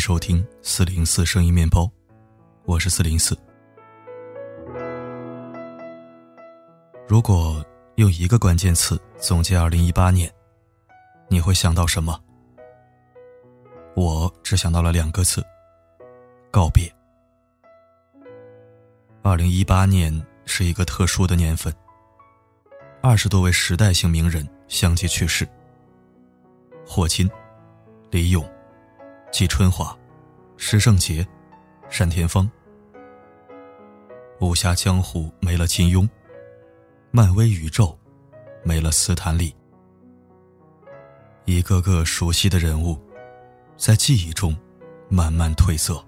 收听四零四声音面包，我是四零四。如果用一个关键词总结二零一八年，你会想到什么？我只想到了两个字：告别。二零一八年是一个特殊的年份，二十多位时代性名人相继去世。霍金、李咏、季春华、施圣杰、单田芳，武侠江湖没了金庸。漫威宇宙没了斯坦利，一个个熟悉的人物在记忆中慢慢褪色。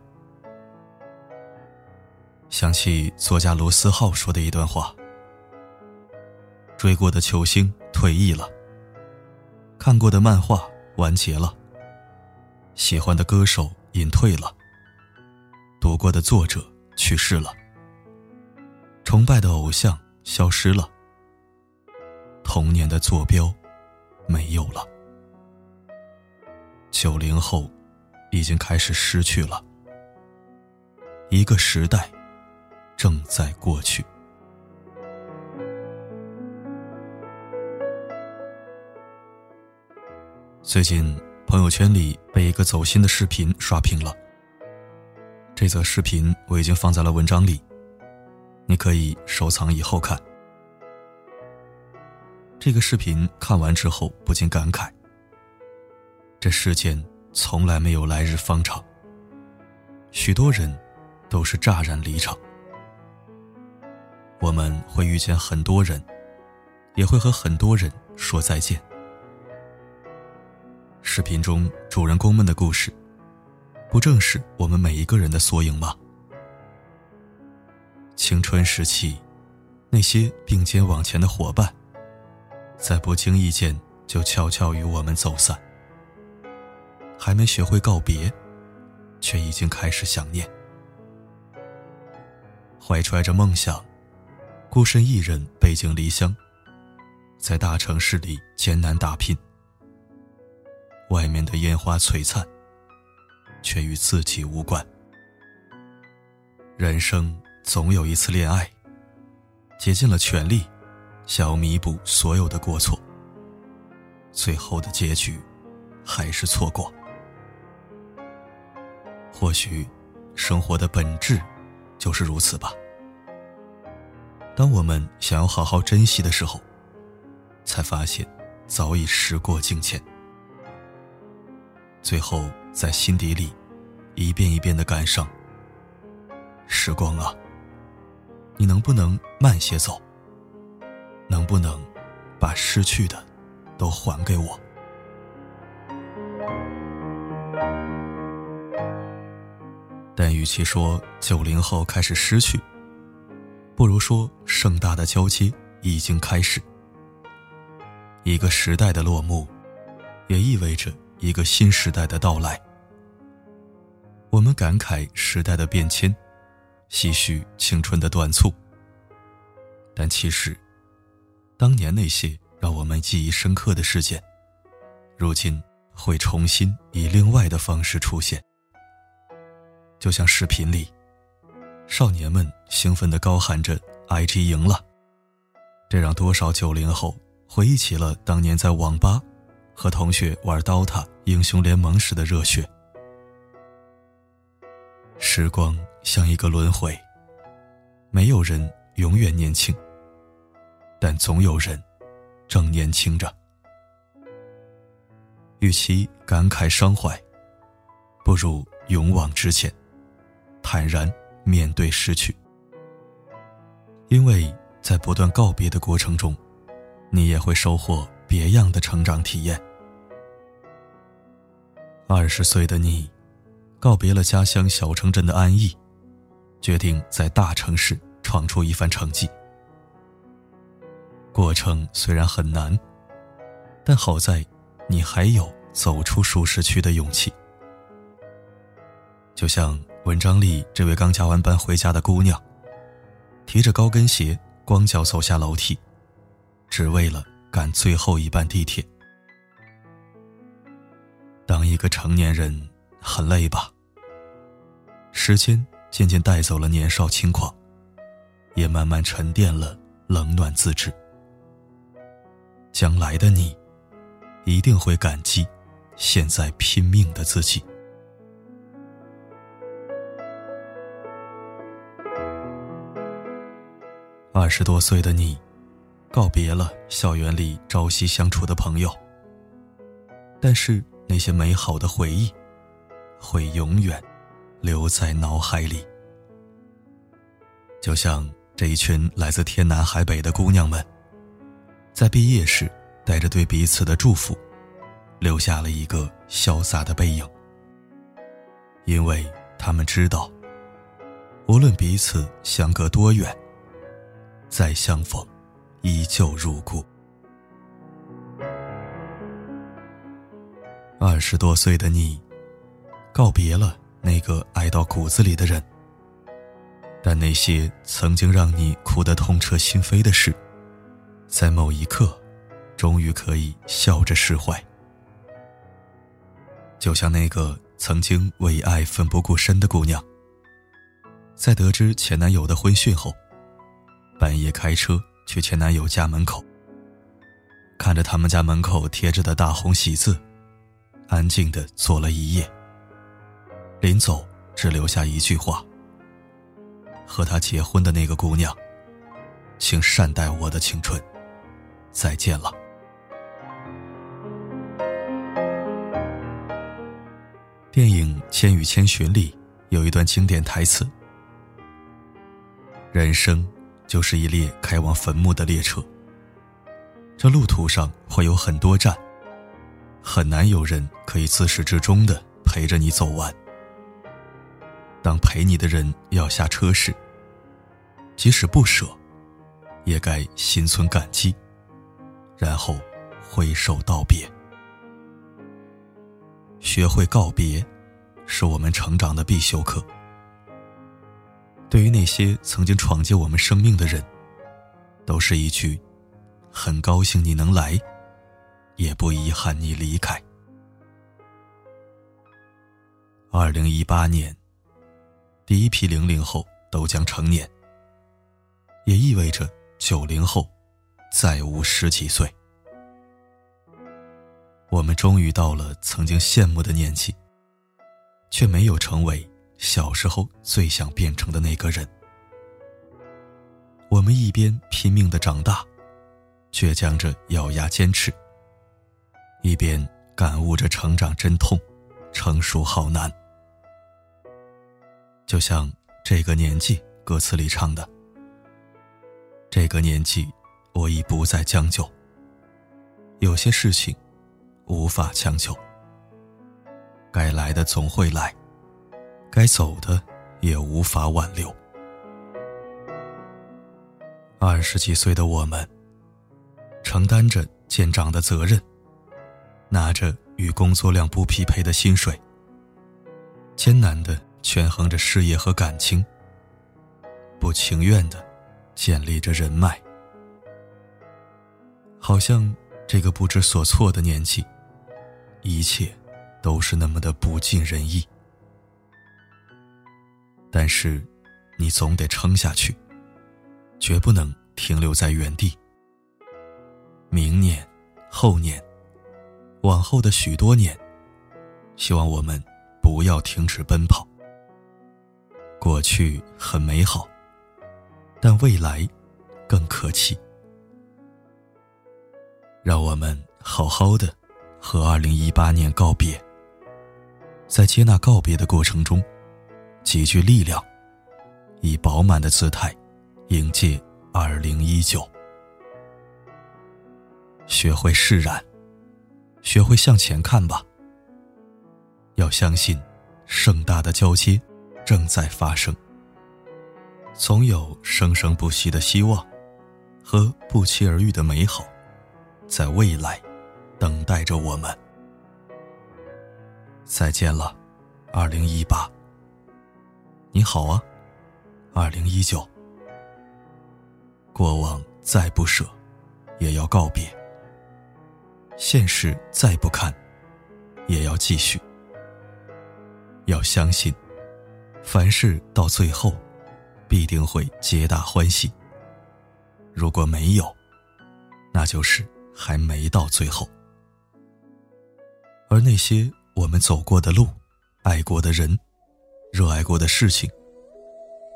想起作家罗思浩说的一段话：追过的球星退役了，看过的漫画完结了，喜欢的歌手隐退了，读过的作者去世了，崇拜的偶像。消失了，童年的坐标没有了，九零后已经开始失去了，一个时代正在过去。最近朋友圈里被一个走心的视频刷屏了，这则视频我已经放在了文章里。你可以收藏以后看。这个视频看完之后，不禁感慨：这世间从来没有来日方长。许多人都是乍然离场。我们会遇见很多人，也会和很多人说再见。视频中主人公们的故事，不正是我们每一个人的缩影吗？青春时期，那些并肩往前的伙伴，在不经意间就悄悄与我们走散。还没学会告别，却已经开始想念。怀揣着梦想，孤身一人背井离乡，在大城市里艰难打拼。外面的烟花璀璨，却与自己无关。人生。总有一次恋爱，竭尽了全力，想要弥补所有的过错。最后的结局，还是错过。或许，生活的本质，就是如此吧。当我们想要好好珍惜的时候，才发现，早已时过境迁。最后，在心底里，一遍一遍的感伤。时光啊！你能不能慢些走？能不能把失去的都还给我？但与其说九零后开始失去，不如说盛大的交接已经开始。一个时代的落幕，也意味着一个新时代的到来。我们感慨时代的变迁。唏嘘青春的短促，但其实，当年那些让我们记忆深刻的事件，如今会重新以另外的方式出现。就像视频里，少年们兴奋地高喊着 “IG 赢了”，这让多少九零后回忆起了当年在网吧和同学玩 DOTA 英雄联盟时的热血。时光像一个轮回，没有人永远年轻，但总有人正年轻着。与其感慨伤怀，不如勇往直前，坦然面对失去。因为在不断告别的过程中，你也会收获别样的成长体验。二十岁的你。告别了家乡小城镇的安逸，决定在大城市闯出一番成绩。过程虽然很难，但好在你还有走出舒适区的勇气。就像文章里这位刚加完班回家的姑娘，提着高跟鞋，光脚走下楼梯，只为了赶最后一班地铁。个成年人。很累吧？时间渐渐带走了年少轻狂，也慢慢沉淀了冷暖自知。将来的你，一定会感激现在拼命的自己。二十多岁的你，告别了校园里朝夕相处的朋友，但是那些美好的回忆，会永远留在脑海里。就像这一群来自天南海北的姑娘们，在毕业时带着对彼此的祝福，留下了一个潇洒的背影，因为他们知道，无论彼此相隔多远。再相逢，依旧如故。二十多岁的你，告别了那个爱到骨子里的人，但那些曾经让你哭得痛彻心扉的事，在某一刻，终于可以笑着释怀。就像那个曾经为爱奋不顾身的姑娘，在得知前男友的婚讯后。半夜开车去前男友家门口，看着他们家门口贴着的大红喜字，安静的坐了一夜。临走只留下一句话：“和他结婚的那个姑娘，请善待我的青春，再见了。”电影《千与千寻》里有一段经典台词：“人生。”就是一列开往坟墓的列车。这路途上会有很多站，很难有人可以自始至终的陪着你走完。当陪你的人要下车时，即使不舍，也该心存感激，然后挥手道别。学会告别，是我们成长的必修课。对于那些曾经闯进我们生命的人，都是一句“很高兴你能来，也不遗憾你离开”。二零一八年，第一批零零后都将成年，也意味着九零后再无十几岁。我们终于到了曾经羡慕的年纪，却没有成为。小时候最想变成的那个人，我们一边拼命的长大，倔强着咬牙坚持，一边感悟着成长真痛，成熟好难。就像这个年纪歌词里唱的：“这个年纪，我已不再将就，有些事情无法强求，该来的总会来。”该走的也无法挽留。二十几岁的我们，承担着见长的责任，拿着与工作量不匹配的薪水，艰难的权衡着事业和感情，不情愿的建立着人脉，好像这个不知所措的年纪，一切都是那么的不尽人意。但是，你总得撑下去，绝不能停留在原地。明年、后年、往后的许多年，希望我们不要停止奔跑。过去很美好，但未来更可期。让我们好好的和二零一八年告别，在接纳告别的过程中。集聚力量，以饱满的姿态迎接二零一九。学会释然，学会向前看吧。要相信，盛大的交接正在发生。总有生生不息的希望和不期而遇的美好，在未来等待着我们。再见了，二零一八。你好啊，二零一九。过往再不舍，也要告别；现实再不堪，也要继续。要相信，凡事到最后，必定会皆大欢喜。如果没有，那就是还没到最后。而那些我们走过的路、爱过的人、热爱过的事情，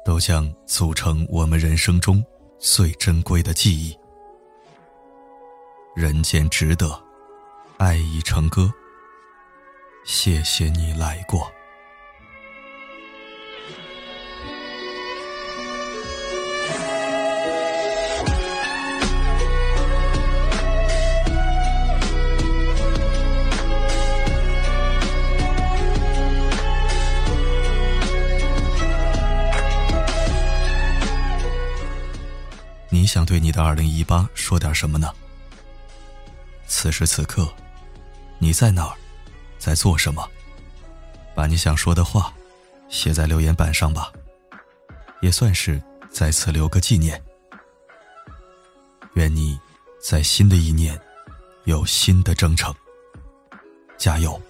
都将组成我们人生中最珍贵的记忆。人间值得，爱已成歌。谢谢你来过。你想对你的二零一八说点什么呢？此时此刻，你在哪儿，在做什么？把你想说的话写在留言板上吧，也算是在此留个纪念。愿你在新的一年有新的征程，加油